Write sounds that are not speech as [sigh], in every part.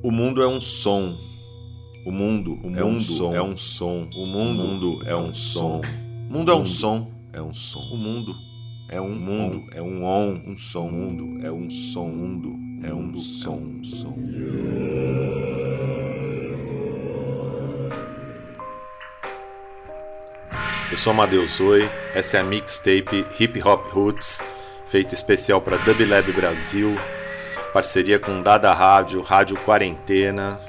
O mundo é um som. O mundo, o é um som. É um som. O mundo, o mundo é um som. O mundo é um som. É um som. O mundo é um mundo, é um on, um som. O mundo é um som. Mundo é um som, um som. Eu sou Amadeus Oi, essa é a mixtape Hip Hop Roots, feita especial para Dub Lab Brasil, parceria com Dada Rádio, Rádio Quarentena.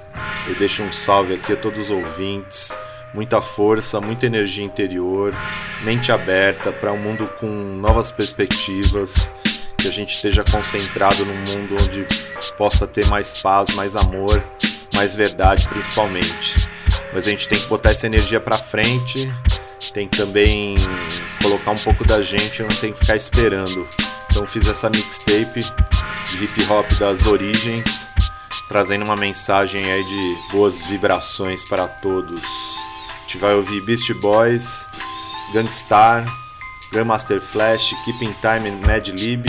Eu deixo um salve aqui a todos os ouvintes. Muita força, muita energia interior, mente aberta para um mundo com novas perspectivas, que a gente esteja concentrado num mundo onde possa ter mais paz, mais amor, mais verdade principalmente. Mas a gente tem que botar essa energia para frente, tem que também colocar um pouco da gente, não tem que ficar esperando. Então fiz essa mixtape de hip hop das origens, trazendo uma mensagem aí de boas vibrações para todos. A gente vai ouvir Beast Boys, Gangstar, Grandmaster Flash, Keeping Time Mad Lib,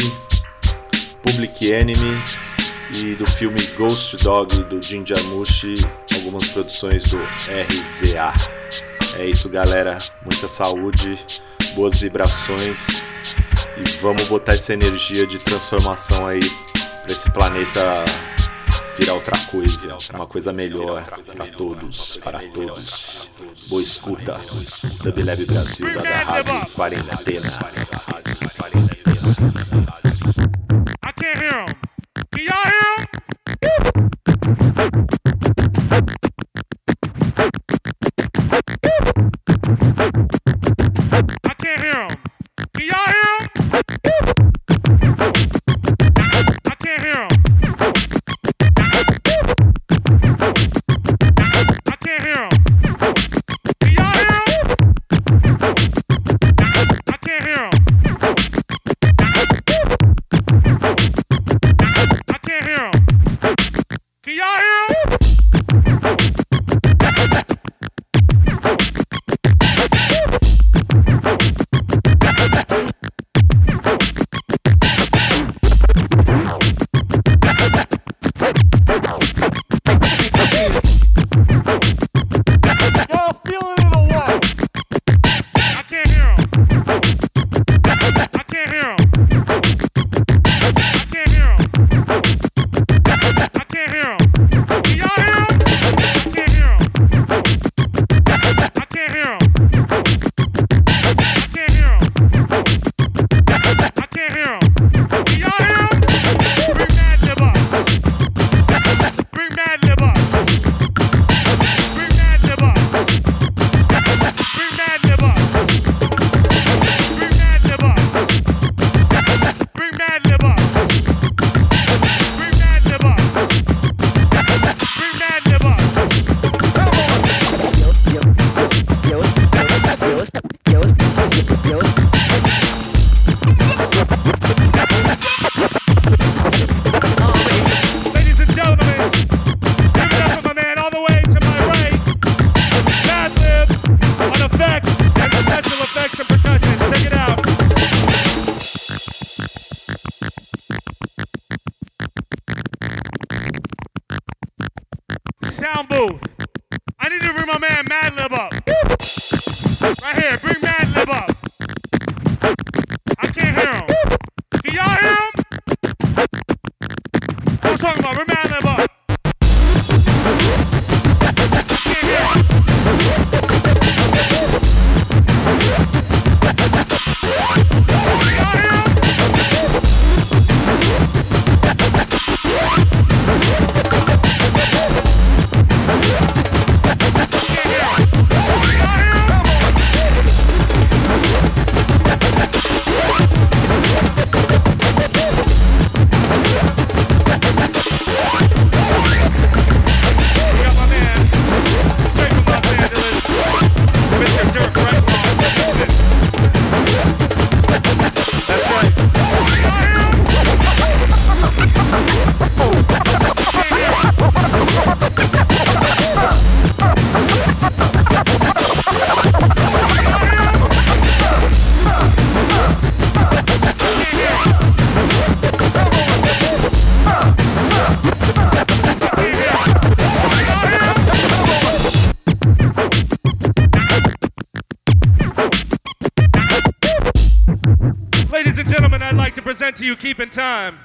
Public Enemy e do filme Ghost Dog do Jim Jarmusch, algumas produções do RZA. É isso, galera. Muita saúde, boas vibrações e vamos botar essa energia de transformação aí para esse planeta virar outra coisa, uma coisa melhor para todos, para todos. Boa escuta, Dub Brasil da Rádio Quarentena. I can't hear him. Can y'all hear him? You keeping time.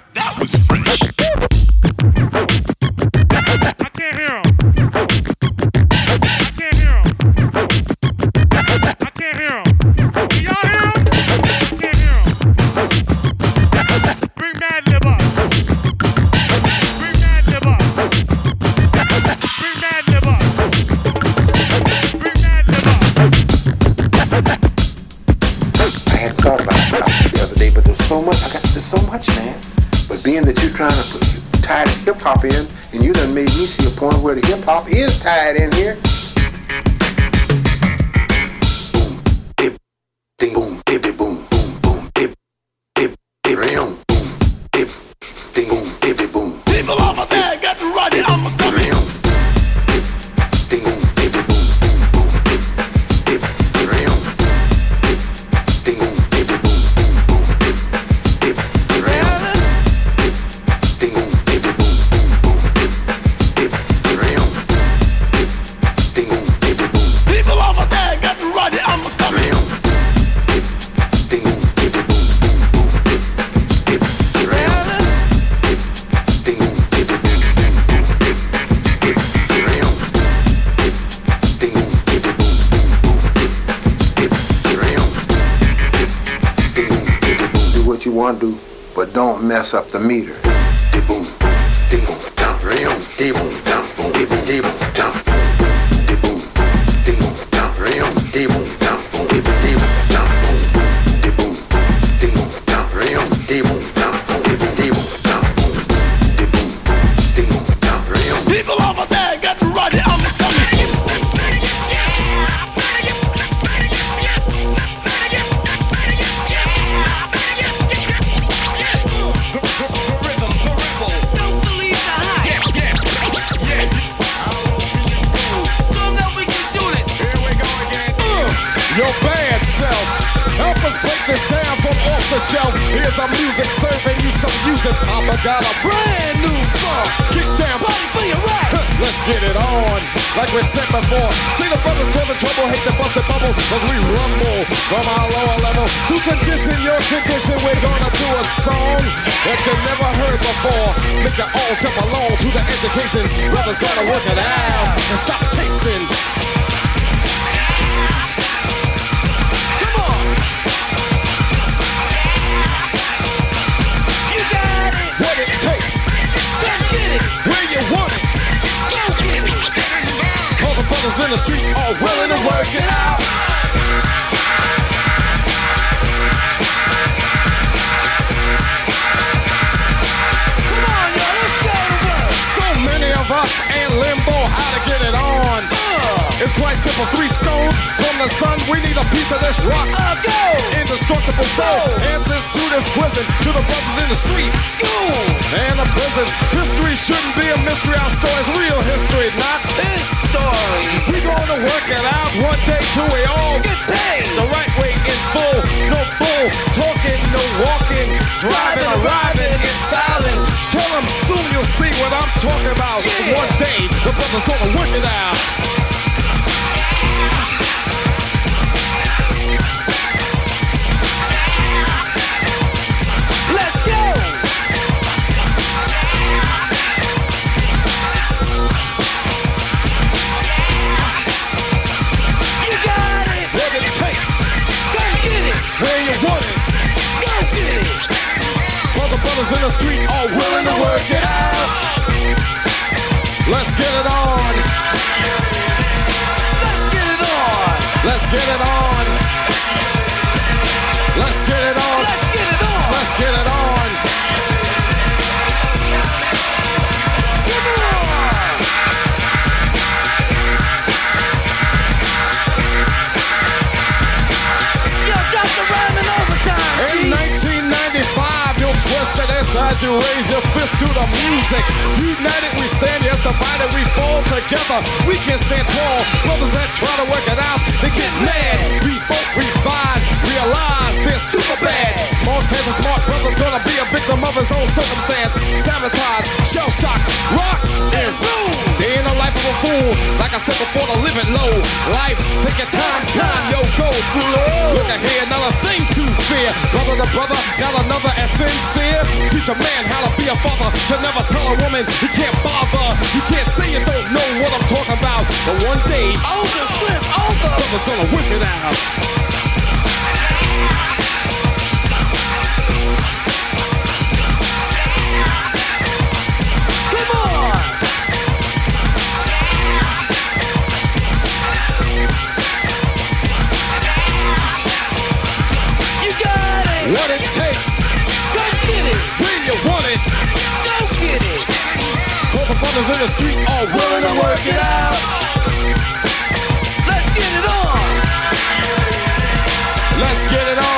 Hop in, and you done made me see a point where the hip hop is tied in here. Boom, dip, ding, boom, dip, dip, mess up the meter. That you never heard before. Make it all jump along to the education. Brothers gotta work it out and stop chasing. Come on. You got it. What it takes, Come get it. where you want it. Go get it. All the brothers in the street are willing to work it out. How to get it on. It's quite simple. Three stones from the sun. We need a piece of this rock. uh, go. Indestructible soul. Answers to this prison. To the brothers in the street. School. And the prisons. History shouldn't be a mystery. Our story's real history, not. This story. We gonna work it out one day till we all Get paid. the right way in full. No bull talking, no walking, driving, arriving, and styling. Tell them soon you'll see what I'm talking about. Yeah. One day the brothers gonna work it out. Get it on. Let's get it on. Let's get it on. Let's get it you raise your fist to the music. United we stand, yes, divided we fall together. We can stand tall. Brothers that try to work it out, they get mad. Revolt, revise, realize they're super bad. Small chance and smart brothers gonna be a victim of his own circumstance. Sabotage, shell shock, rock and boom. They ain't a life of a fool. Like I said before, to live it low. Life, take your time, time, yo, go slow. Look ahead, another thing to fear. Brother to brother, not another as sincere. Teach a man how to be a father. To never tell a woman he can't bother. You can't say you don't know what I'm talking about. But one day, Older, strip, older. brother's gonna whip it out. Brothers in the street are willing to work it out. Get it on.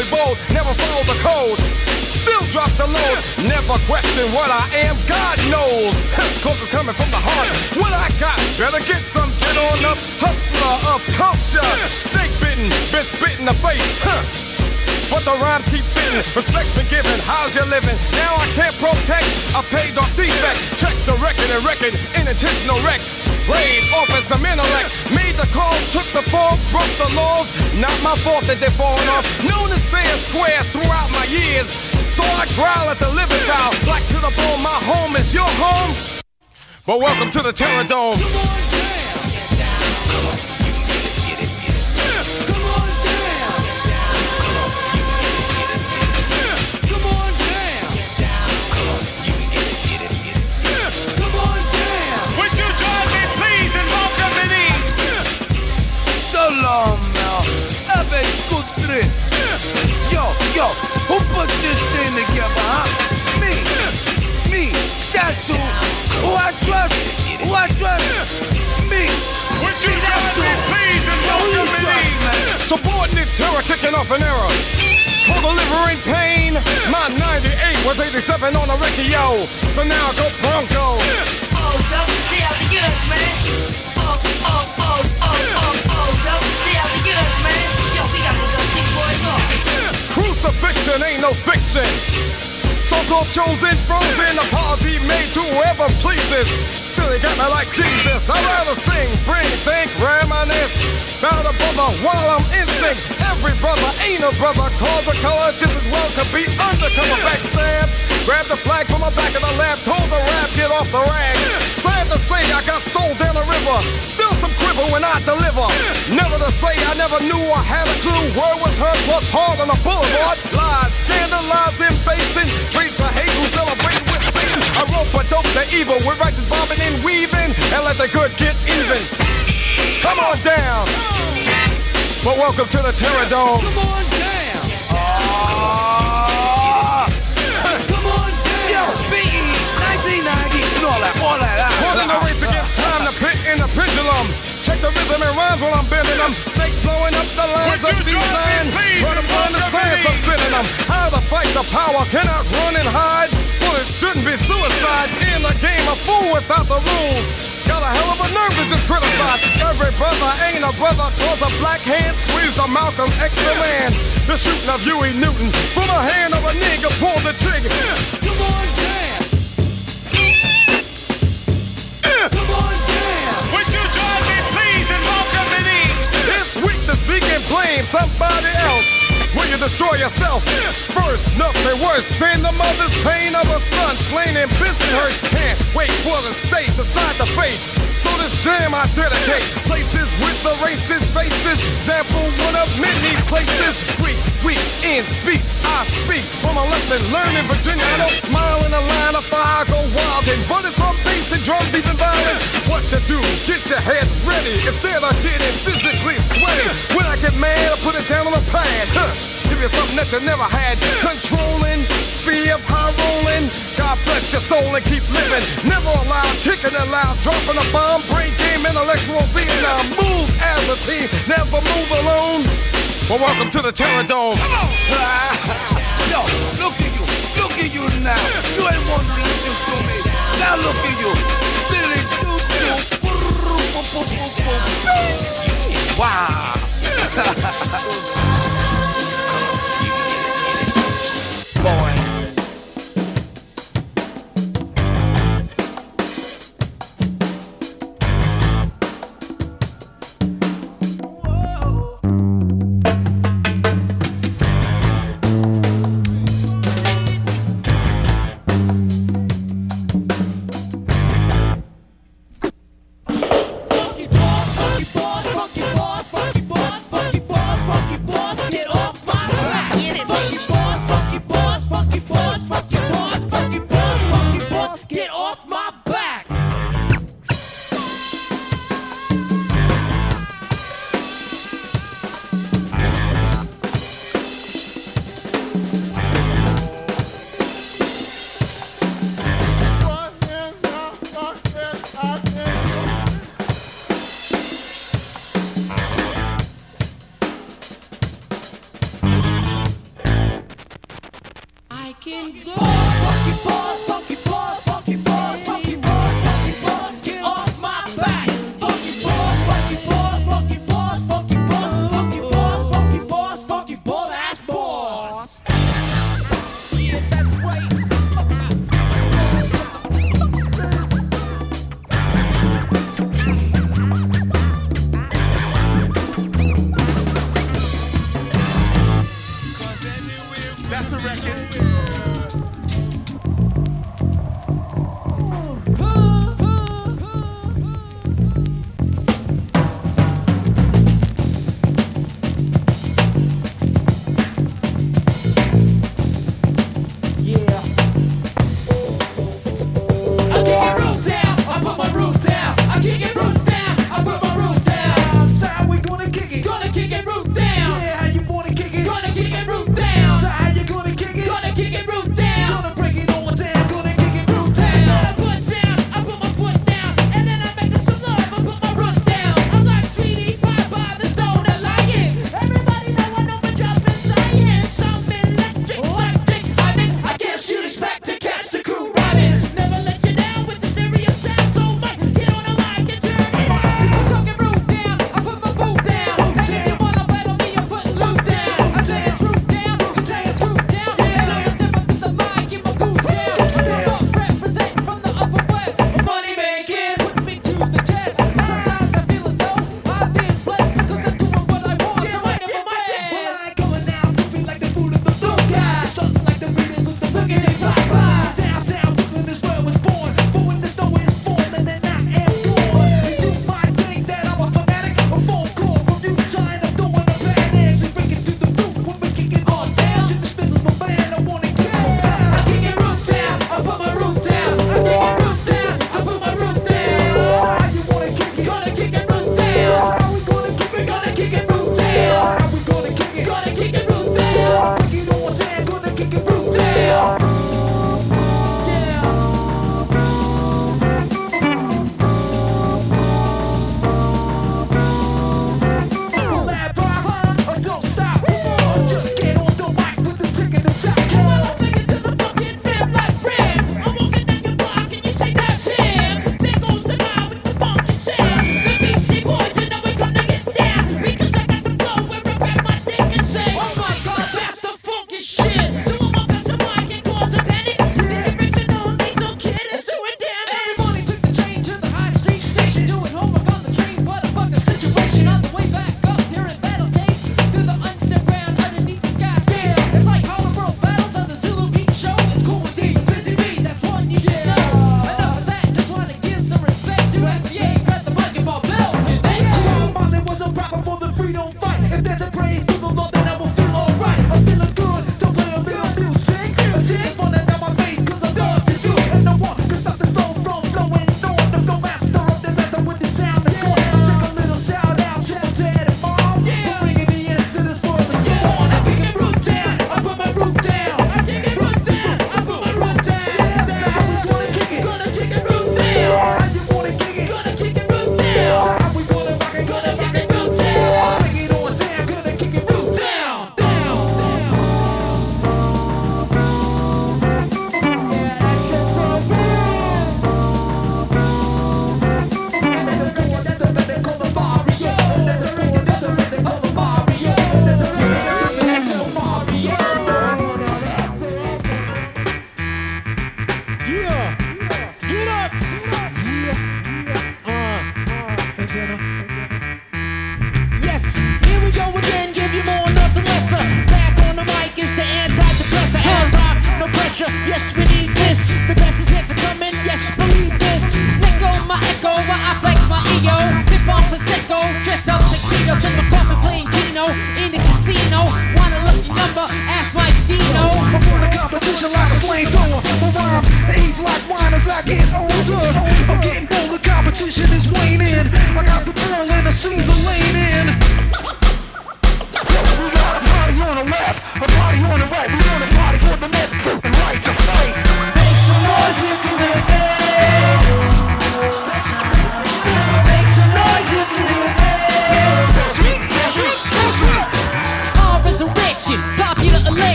Metaphysically bold, never follow the code. Still drop the load, never question what I am, God knows. Cause it's coming from the heart. What I got, better get some, get on up. Hustler of culture, snake bitten, been spit the face. Huh. But the rhymes keep fitting, respect's been given, how's you living? Now I can't protect I paid off defect. Check the record and record, intentional wreck. Played off some intellect, made the call, took the fall, broke the laws. Not my fault that they're falling off. Known as fair square throughout my years. So I growl at the living foul, black to the bone, my home is your home. But welcome to the Terror Dome. Yo, yo, who put this thing together, huh? Me. Me. That's who. Who I trust. Who I trust. Me. Would you Me, that's me, who. please, in Yo, who you welcoming trust, man? Subordinate terror kicking off an error. For delivering pain. My 98 was 87 on the Ricky Yo. So now I go Bronco. Oh, Joe, they out to get us, man. Oh, oh, oh, oh, oh, oh, Joe, Crucifixion ain't no fiction. So-called chosen, frozen, apology made to whoever pleases. Still, you got me like Jesus. I'd rather sing, bring, think, reminisce. About a brother while I'm in sync. Every brother ain't a brother. Cause a color just as well could be undercover backstab. Grab the flag from the back of the lab. Told the rap, get off the rag. Sad to say, I got sold down the river. Still some quiver when I deliver. Never to say I never knew I had a clue. Word was heard plus hard on the boulevard. Lies, scandalizing, facing. Streets of hate who celebrate. I rope a dope the evil with righteous bobbing and weaving. And let the good get even. Come on down. But welcome to the Terror Dome. Come on down. Ah. Come on down. Yo, Biggie, 1990, and all that, all that. More than a ah, race against time, the pit and the pendulum. Check the rhythm and rhymes while I'm bending them. Snakes blowing up the lines of design. Run upon the science of sending them. How to fight the power, cannot run and hide. Well, it shouldn't be suicide in the game. A fool without the rules. Got a hell of a nerve to just criticize. Every brother ain't a brother. Cause a black hand squeezed a Malcolm X the man. The shooting of Huey Newton from the hand of a nigga pulled the trigger. Come on down. Come on To speak and blame somebody else. Will you destroy yourself? First, nothing worse than the mother's pain of a son slain in Bensonhurst. Can't wait for the state to decide the fate. So this jam I dedicate. Places with the racist faces. Example one of many places. Weak, weak in speech. I speak from a lesson learned in Virginia. I don't smile in a line of fire, go wild and but it's from basic drums, even violence. What you do? Get your head ready instead of getting physically sweaty. When I get mad, I put it down on a pad. Huh. Give you something that you never had. Controlling, fear of high rolling. God bless your soul and keep living. Never allowed, kicking it loud, dropping a bomb, brain game, intellectual Vietnam. Move as a team, never move alone. Well, welcome to the Terror Dome. [laughs] Yo, look at you. Look at you now. You ain't want to listen to me. Now look at you. Billy doo doo. Wow. [laughs]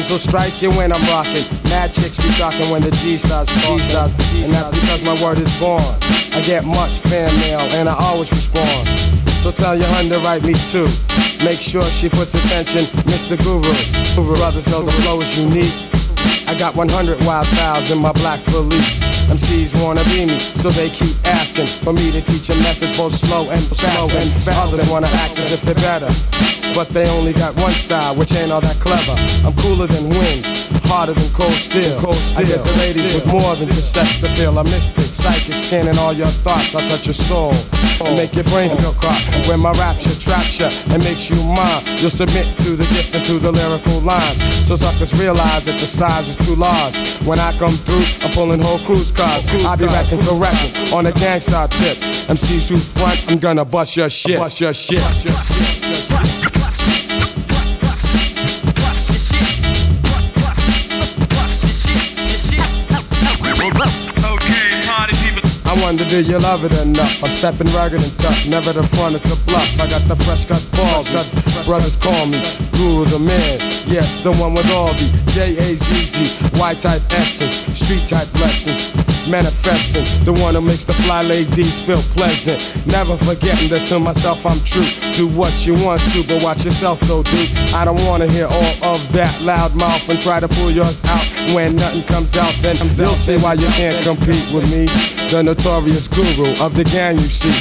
Rhymes will strike you when I'm rocking. Mad chicks be talking when the G starts talking. And that's because my word is born. I get much fan mail and I always respond. So tell your hun to write me too. Make sure she puts attention, Mr. Guru. Guru brothers know the flow is unique. I got 100 wild styles in my black valise. MCs wanna be me, so they keep asking for me to teach them methods both slow and fast. and fast. Others wanna act as if they're better, but they only got one style, which ain't all that clever. I'm cooler than wind, harder than cold steel. Cold steel. I get the ladies with more than just sex appeal. I'm mystic, psychic, scanning all your thoughts. I touch your soul and make your brain feel caught. When my rapture traps you and makes you mine, you'll submit to the gift and to the lyrical lines. So suckers realize that the size is too large. When I come through, I'm pulling whole cruise cars. I be rapping correct on a gangsta tip. MCs who front, I'm gonna bust your shit. Bust your shit. Bust your shit. I wonder do you love it enough? I'm stepping rugged and tough, never the front or to bluff. I got the fresh cut balls, got brothers call me Guru the man. Yes, the one with all the J A Z Z, Y type essence, street type lessons, manifesting. The one who makes the fly ladies feel pleasant. Never forgetting that to myself I'm true. Do what you want to, but watch yourself though, dude. I don't wanna hear all of that loud mouth and try to pull yours out. When nothing comes out, then you'll see why you can't compete with me. The notorious guru of the gang, you see.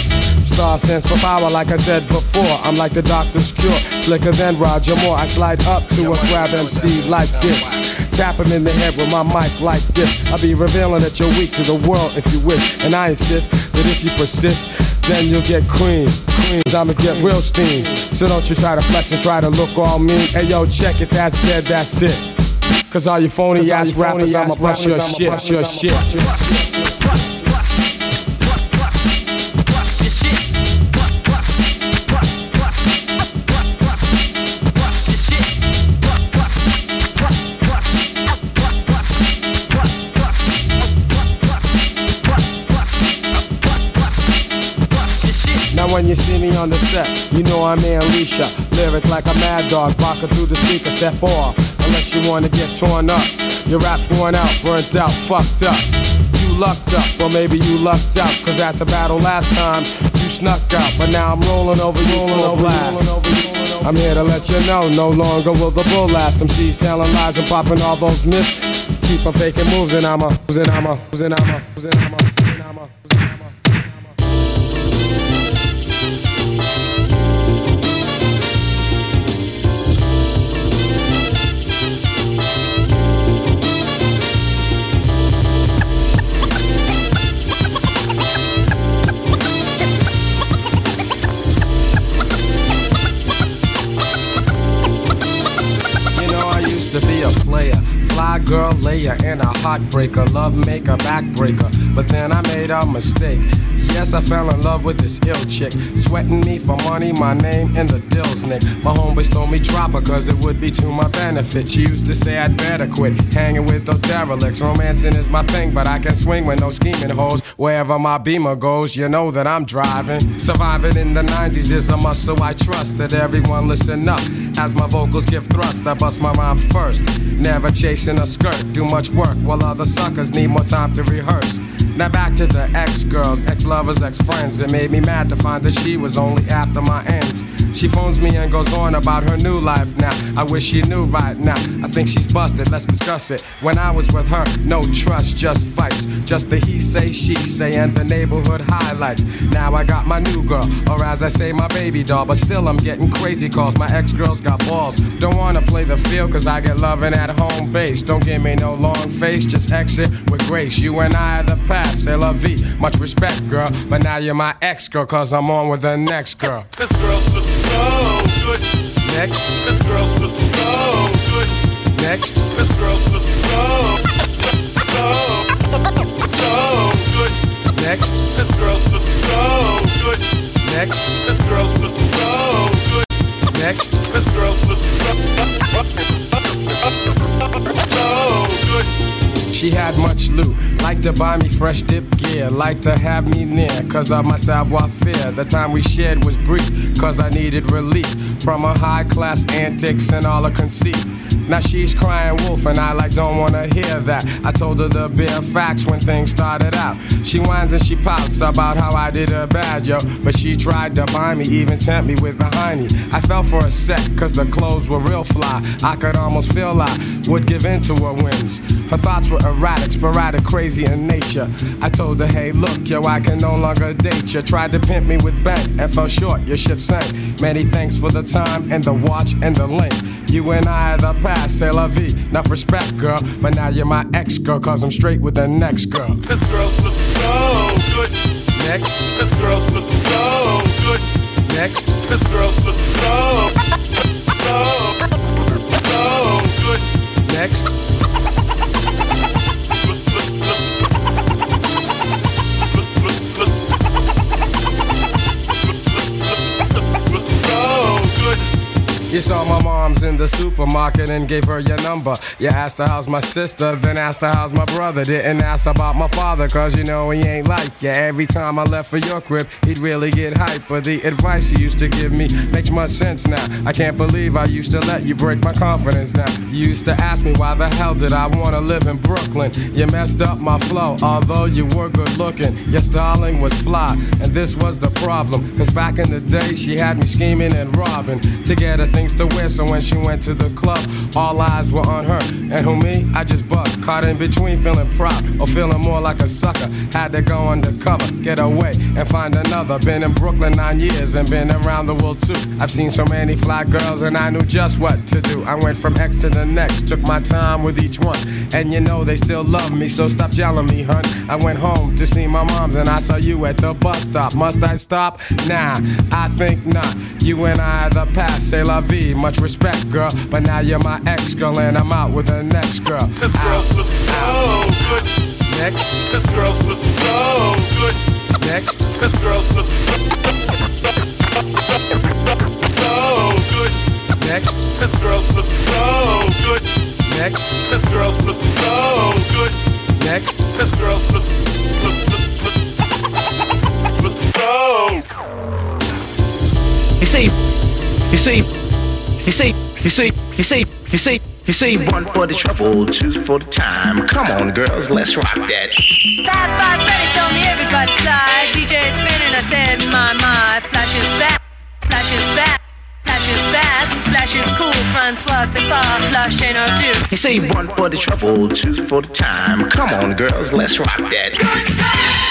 Star stands for power, like I said before. I'm like the doctor's cure, slicker than Roger Moore. I slide up to a grab MC like this. Tap him in the head with my mic like this. I'll be revealing that you're weak to the world if you wish. And I insist that if you persist, then you'll get cream. Queens, I'ma get real steam. So don't you try to flex and try to look all mean. Hey yo, check it, that's dead, that's it. Cause all you phony ass rappers, I'ma bust your shit, your shit. When you see me on the set, you know I'm Alicia. Lyric like a mad dog, barking through the speaker, step off. Unless you wanna get torn up. Your rap's worn out, burnt out, fucked up. You lucked up, or maybe you lucked out. Cause at the battle last time, you snuck out. But now I'm rolling over rolling over blast. I'm here to let you know, no longer will the bull last. Them she's telling lies and popping all those myths. Keep on faking moves and I'm a, and I'm a, and I'm and I'm and I'm heartbreaker, love maker, backbreaker. But then I made a mistake. Yes, I fell in love with this ill chick. Sweating me for money, my name in the dills, Nick. My homeboys told me drop her, cause it would be to my benefit. She used to say I'd better quit hanging with those derelicts. Romancing is my thing, but I can swing with no scheming hoes. Wherever my beamer goes, you know that I'm driving. Surviving in the 90s is a must, so I trust that everyone listen up. As my vocals give thrust, I bust my rhymes first. Never chasing a skirt, do much work while other suckers need more time to rehearse. Now back to the ex girls, ex lovers, ex friends. It made me mad to find that she was only after my ends. She phones me and goes on about her new life now. I wish she knew right now. I think she's busted, let's discuss it. When I was with her, no trust, just fights. Just the he say, she say, and the neighborhood highlights. Now I got my new girl, or as I say, my baby doll. But still, I'm getting crazy calls. My ex girls got balls. Don't wanna play the field, cause I get loving at home base. Don't give me no long face, just exit with grace. You and I are the past, c'est la vie. Much respect, girl. But now you're my ex girl, cause I'm on with the next girl. This girl's so good. Next, This girl's so good. next, This girl's so, so, so good. next, This girl's so good. next, This girl's so good. next. This girl's so good. She had much loot, like to buy me fresh dip gear, like to have me near, cause of my savoir faire. The time we shared was brief, cause I needed relief from her high class antics and all her conceit. Now she's crying wolf, and I like don't wanna hear that. I told her the bare facts when things started out. She whines and she pouts about how I did her bad, yo. But she tried to buy me, even tempt me with the hiney. I fell for a sec, cause the clothes were real fly. I could almost feel I would give in to her whims. Her thoughts were erratic, sporadic, crazy in nature. I told her, hey, look, yo, I can no longer date you. Tried to pimp me with bank and fell short, your ship sank. Many thanks for the time and the watch and the link. You and I are the past, c'est la vie. Enough respect, girl. But now you're my ex girl, cause I'm straight with the next girl. This girl's looks so good. Next, This girl's looks so good. next, This girl's looks so, so, so good. next. You saw my mom's in the supermarket and gave her your number. You asked her how's my sister, then asked her how's my brother. Didn't ask about my father, cause you know he ain't like you. Every time I left for your crib, he'd really get hype. But the advice you used to give me makes much sense now. I can't believe I used to let you break my confidence now. You used to ask me why the hell did I wanna live in Brooklyn. You messed up my flow, although you were good looking. Your styling was fly, and this was the problem. Cause back in the day, she had me scheming and robbing to get her things to wear. So when she went to the club, all eyes were on her. And who me? I just bucked. Caught in between feeling prop or feeling more like a sucker. Had to go undercover, get away and find another. Been in Brooklyn nine years and been around the world too. I've seen so many fly girls and I knew just what to do. I went from X to the next, took my time with each one. And you know they still love me, so stop yelling me, hun. I went home to see my moms and I saw you at the bus stop. Must I stop? Nah, I think not. You and I are the past, say la vie. Much respect, girl. But now you're my ex girl and I'm out with the next girl. This girl's look so good. Next, This girl's look so good. next, This girl's look so good. next, This girl's look so good. next, This girl's look so good. next. This girl's look look look look, look so. You see, you see, you see, you see, you see, you see, you see, one for the trouble, two for the time. Come on, girls, let's rock that. Fab Five Freddy told me everybody slide. DJ spinning, I said, my my. Flash is back, flash is back, flash is fast, flash is cool. Francois, c'est pas flash ain't our do. You see, one for the trouble, two for the time. Come on, girls, let's rock that.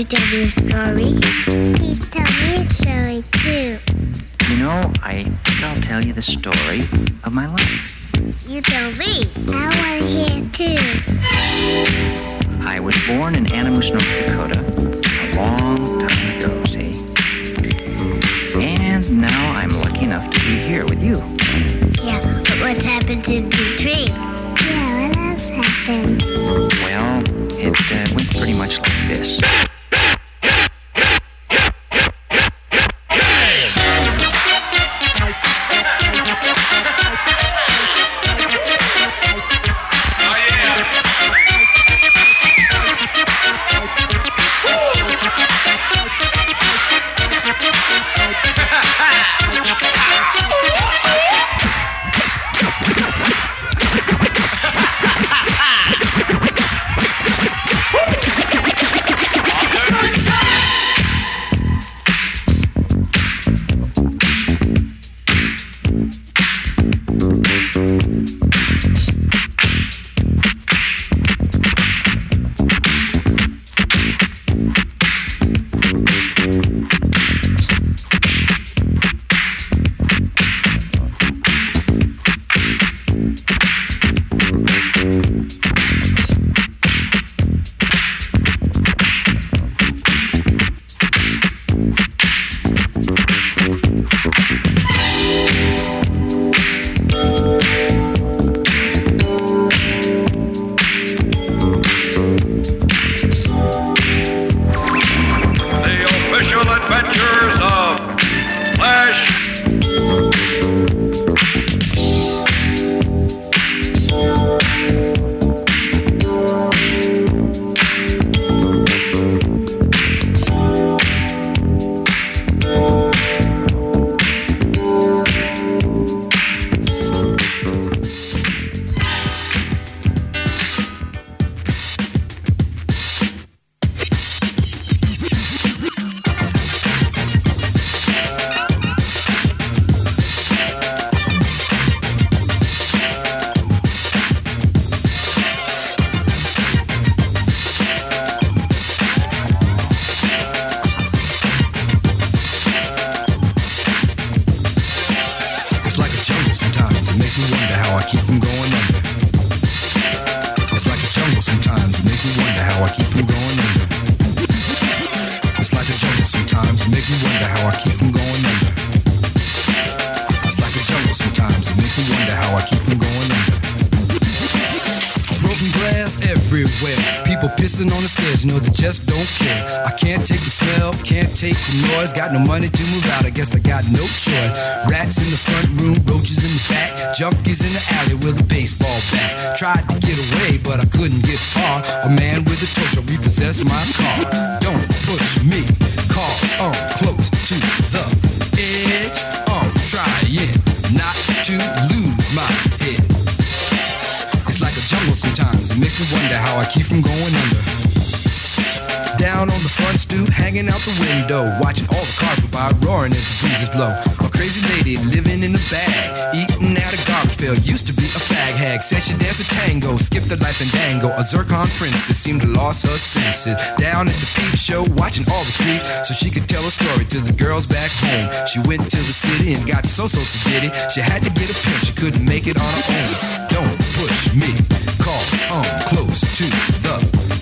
Why don't you tell me a story? Please tell me a story too. You know, I think I'll tell you the story of my life. You tell me. I want to hear too. I was born in Animus, North Dakota, a long time ago, see? And now I'm lucky enough to be here with you. Yeah, but what's happened in between? Yeah, Tried to get away, but I couldn't get far. A man with a torch repossessed my car. Don't push me, cause I'm close to the edge. I'm trying not to lose my head. It's like a jungle sometimes. It makes me wonder how I keep from going under. Down on the front stoop, hanging out the window, watching all the cars go by, roaring as the breezes blow. A crazy lady living in a bag, eating out a garbage pail. Used to be a fag hag, said she danced a tango, skipped the life and dango. A zircon princess seemed to lost her senses. Down at the peep show, watching all the creeps, so she could tell a story to the girls back home. She went to the city and got so so sedity. She had to get a pimp, she couldn't make it on her own. Don't push me, cause I'm close to the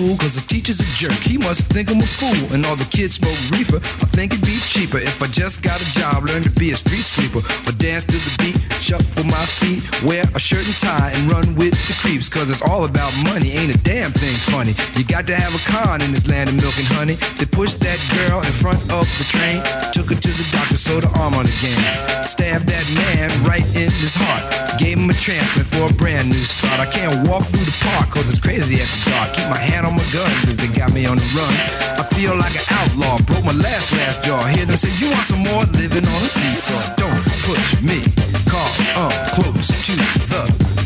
Wanna go to school cause the teacher's a jerk. He must think I'm a fool. And all the kids smoke reefer. I think it'd be cheaper if I just got a job, learn to be a street sweeper. Or dance to the beat, shuffle my feet, wear a shirt and tie, and run with the creeps. Cause it's all about money, ain't a damn thing funny. You got to have a con in this land of milk and honey. They pushed that girl in front of the train, took her to the doctor, sewed her arm on again. Stabbed that man right in his heart. Gave him a transplant for a brand new start. I can't walk through the park cause it's crazy at the dark. Keep my hand on my gun cause they got me on the run. I feel like an outlaw, broke my last last jaw. Hear them say, You want some more? Living on a seesaw. Don't push me, cause I'm close to the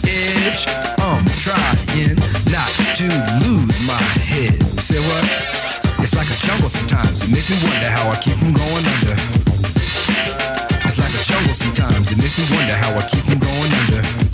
edge. I'm trying not to lose my head. Say what? It's like a jungle sometimes. It makes me wonder how I keep from going under. It's like a jungle sometimes. It makes me wonder how I keep from going under.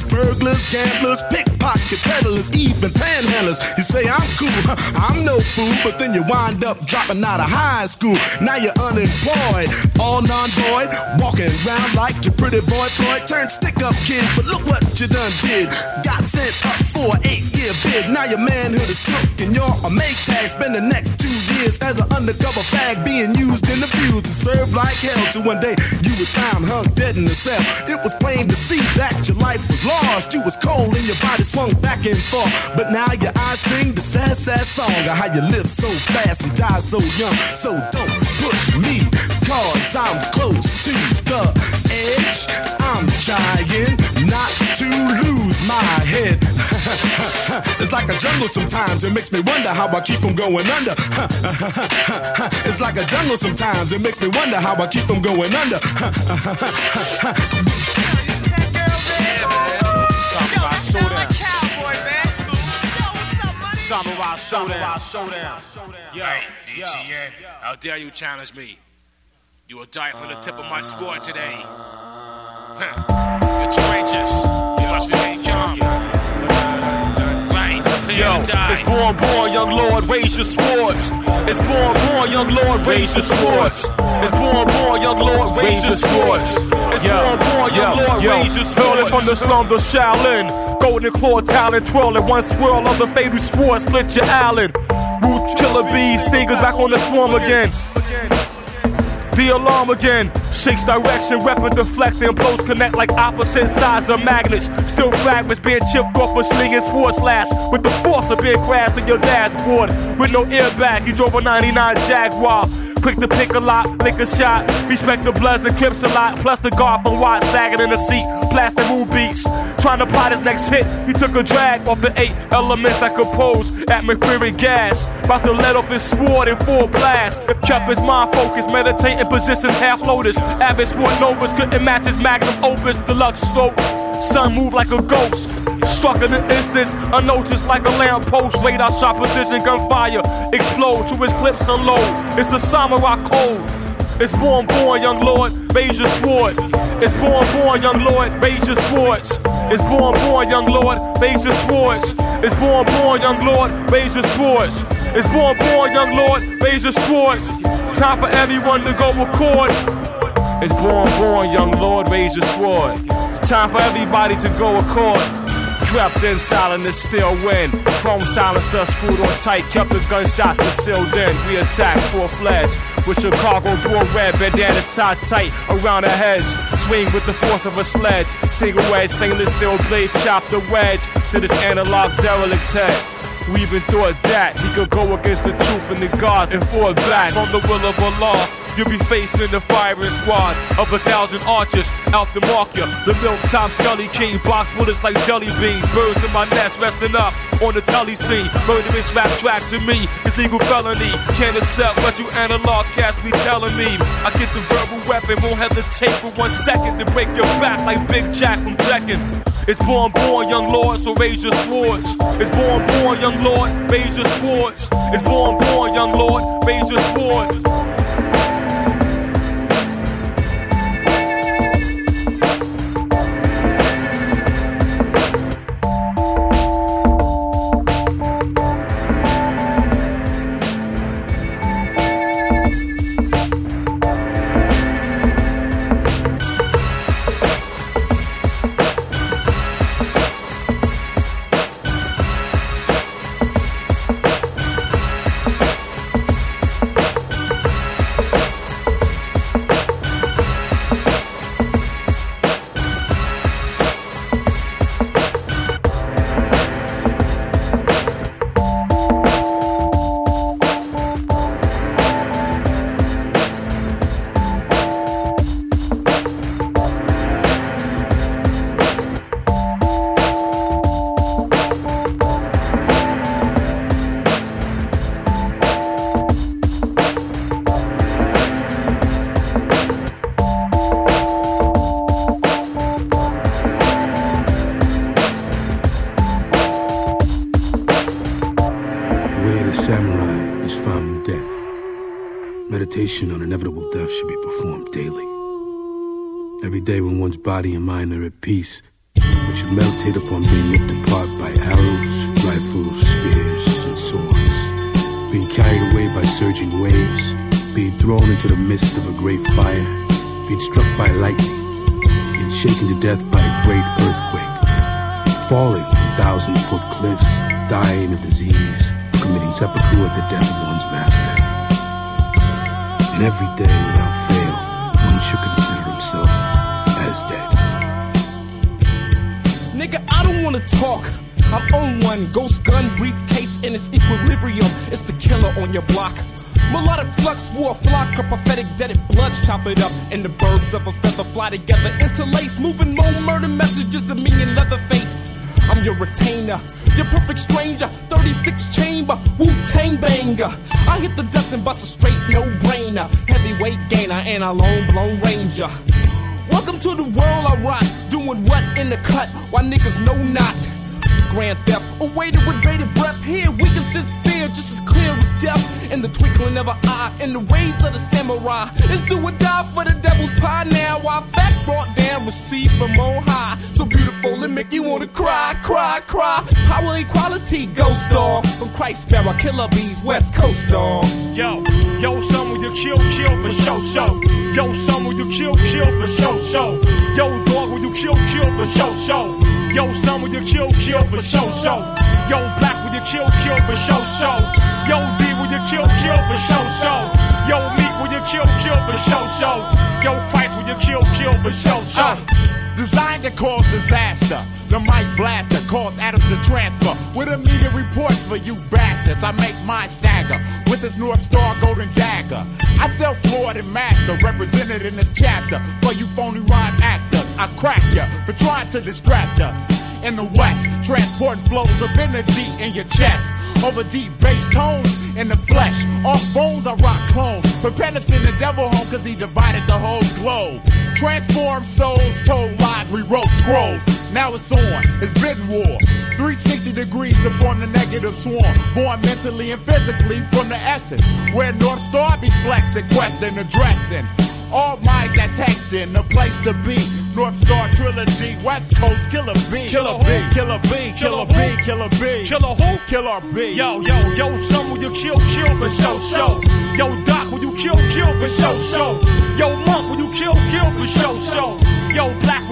burglars, gamblers, pickpocket peddlers, even panhandlers. You say I'm cool. I'm no fool, but then you wind up dropping out of high school. Now you're unemployed, all non-void, walking around like your pretty boy Floyd. Turned stick-up kid, but look what you done did. Got sent up for an eight-year bid. Now your manhood is took and you're a make tag. Spend the next two years as an undercover fag being used and abused and served like hell. Till one day you was found hung dead in a cell. It was plain to see that your life was You was cold and your body swung back and forth. But now your eyes sing the sad, sad song of how you live so fast and die so young. So don't push me, cause I'm close to the edge. I'm trying not to lose my head. [laughs] it's like a jungle sometimes. It makes me wonder how I keep from going under. [laughs] it's like a jungle sometimes. It makes me wonder how I keep from going under. [laughs] Samurai Showdown. Showdown. Yo, Hey, DTN, how dare you challenge me? You will die from the tip of my sword today. You're courageous. You must remain calm. Right, Yo, it's born, born, young lord, raise your swords. It's born, born, young lord, raise your swords. It's born, born, young lord, raise your swords. It's born, born, young lord, raise your Hurling swords. from the slums of Shaolin. Golden claw talent, twirling one swirl of the fatal sword, split your island. Root killer bees, stingers back on the swarm again. The alarm again. Six direction, weapon deflecting, blows connect like opposite sides of magnets. Still fragments being chipped off a slinging sword slash with the force of being crashed in your dashboard. With no airbag, you drove a 99 Jaguar. Quick to pick a lot, lick a shot. Respect the Bloods and Crips a lot. Plus the guard from Watt sagging in the seat. Blasting moon beats. Trying to plot his next hit. He took a drag off the eight elements that compose atmospheric gas. About to let off his sword in full blast. Kept his mind focused, meditating position half lotus. Avid sport novas couldn't match his magnum opus. Deluxe stroke. Sun move like a ghost. Struck in an instance, unnoticed like a lamppost. Radar shot precision gunfire. Explode to his clips unload. It's the samurai code. It's born, born, young lord, raise your sword. It's born, born, young lord, raise your swords. It's born, born, young lord, raise your swords. It's born, born, young lord, raise your swords. It's born, born, young lord, raise your swords. Time for everyone to go record. It's born, born, young lord, raise your sword. Time for everybody to go accord. Crept in silence, still win. Chrome silencer screwed on tight, kept the gunshots concealed in. We attacked full fledged with Chicago door red bandanas tied tight around our heads. Swing with the force of a sledge. Single wedge, stainless steel blade, chop the wedge to this analog derelict's head. We even thought that he could go against the truth and the gods and fall back on the will of Allah. You'll be facing the firing squad of a thousand archers out the mark ya. The milk top scully king box bullets like jelly beans. Birds in my nest resting up on the telly scene. Murderous rap track to me is legal felony. Can't accept what you analog cats be telling me. I get the verbal weapon, won't hesitate for one second to break your back like Big Jack from Tekken. It's born, born, young lord, so raise your swords. It's born, born, young lord, raise your swords. It's born, born, young lord, raise your swords. Meditation on inevitable death should be performed daily. Every day when one's body and mind are at peace, one should meditate upon being ripped apart by arrows, rifles, spears, and swords, being carried away by surging waves, being thrown into the midst of a great fire, being struck by lightning, being shaken to death by a great earthquake, falling from thousand foot cliffs, dying of disease, committing seppuku at the death of one's master. And every day without fail, one should consider himself as dead. Nigga, I don't wanna talk. I'm on one ghost gun briefcase in its equilibrium. It's the killer on your block. Melodic flux war flock of prophetic deaded bloods chop it up and the birds of a feather fly together interlace moving more murder messages than me in leatherface Your retainer, your perfect stranger. 36 chamber, Wu-Tang banger. I hit the dust and bust a straight no-brainer. Heavyweight gainer and a long-blown ranger. Welcome to the world I rock. Doing what in the cut? Why niggas know not? Grand theft, awaited with bated breath. Here we can fear just as clear as death In the twinkling of an eye, in the ways of the samurai It's do or die for the devil's pie now While fact brought down, receive from on high So beautiful, it make you wanna cry, cry, cry Power equality, ghost dog From Christ Sparrow, Killer Bees, West Coast dog Yo, yo, son, will you chill, chill for show, show? Yo, son, will you chill, chill for show, show? Yo, dog, will you chill, chill for show, show? Yo, son, will you chill, chill for show, show? Yo, black, will you chill, chill for show, show? Yo, D, will you chill, chill for show, show? Yo, Meek, will you chill, chill for show, show? Yo, Christ, will you chill, chill for show, show? Uh, Designed to cause disaster. The mic blaster caused atoms to transfer. With immediate reports for you bastards. I make my stagger with this North Star golden dagger. I sell Floyd and Master, represented in this chapter. For you phony rhyme actors, I crack ya for trying to distract us. In the West, transporting flows of energy in your chest. Over deep bass tones in the flesh. Off bones, I rock clones. Prepare to send the devil home cause he divided the whole globe. Transform souls, told lies, rewrote scrolls. Now it's on, it's bitten war. 360 degrees to form the negative swarm. Born mentally and physically from the essence. Where North Star be flexing, questing, addressing. All minds that's hexed in, the place to be. North Star Trilogy, West Coast Killer B. Killer B. Killer B, Killer B. Killer B. Killer who? Killer B. Yo, yo, yo, son, will you chill, chill for show, show? Yo, Doc, will you kill, kill for show, show? Yo, Monk, will you kill, kill for show, show? Yo,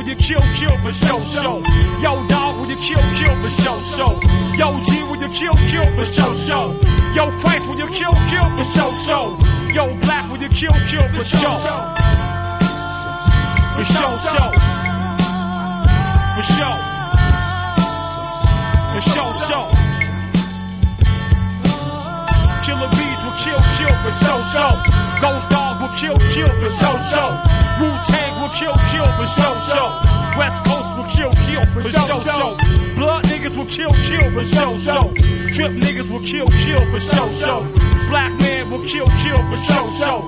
you kill, kill for show, show? Yo, Dog, will you kill, kill for show, show? Yo, G, will you kill, kill for show, show? Yo, Christ, will you kill, kill for show, show? Yo, Black, will you kill, kill for show? For show, show. For show. For show, show. Killer bees will kill, kill for show, show. Ghost will kill, kill for show, show. Wu Tang will kill, kill for show, show. West Coast will kill, kill for show, show. Blood niggas will kill, kill for show, show. Trip niggas will kill, kill for show, show. Black man will kill, kill for show, show.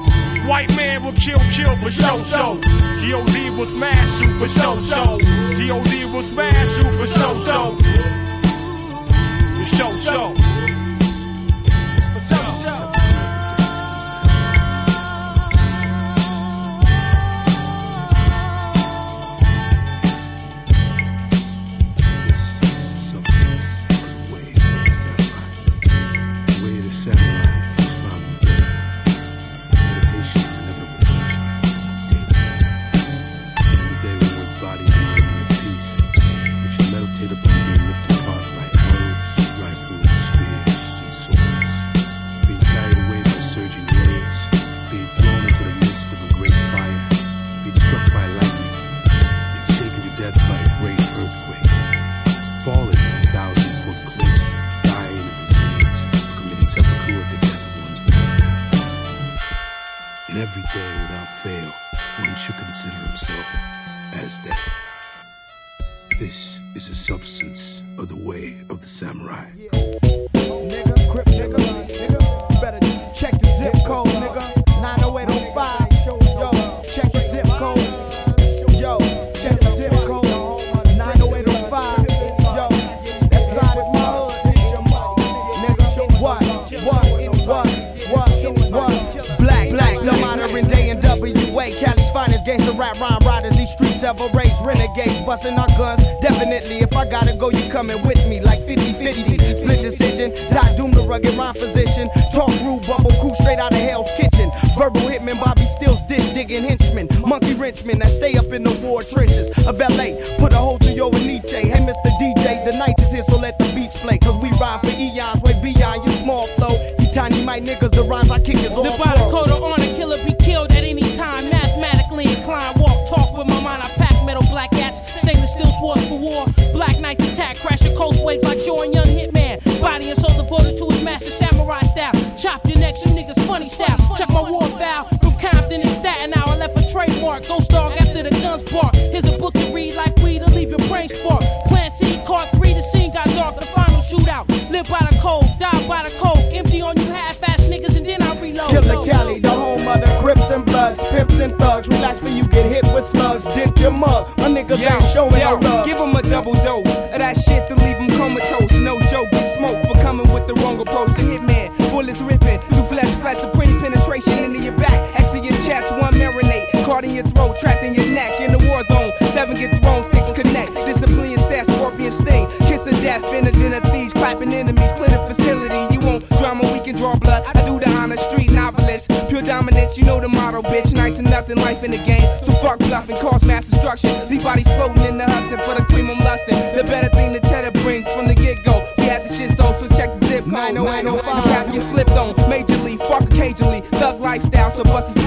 White man will kill, kill for show, show. G.O.D. will smash you for show, show. G.O.D. will smash you for show, show. The show, show. So bust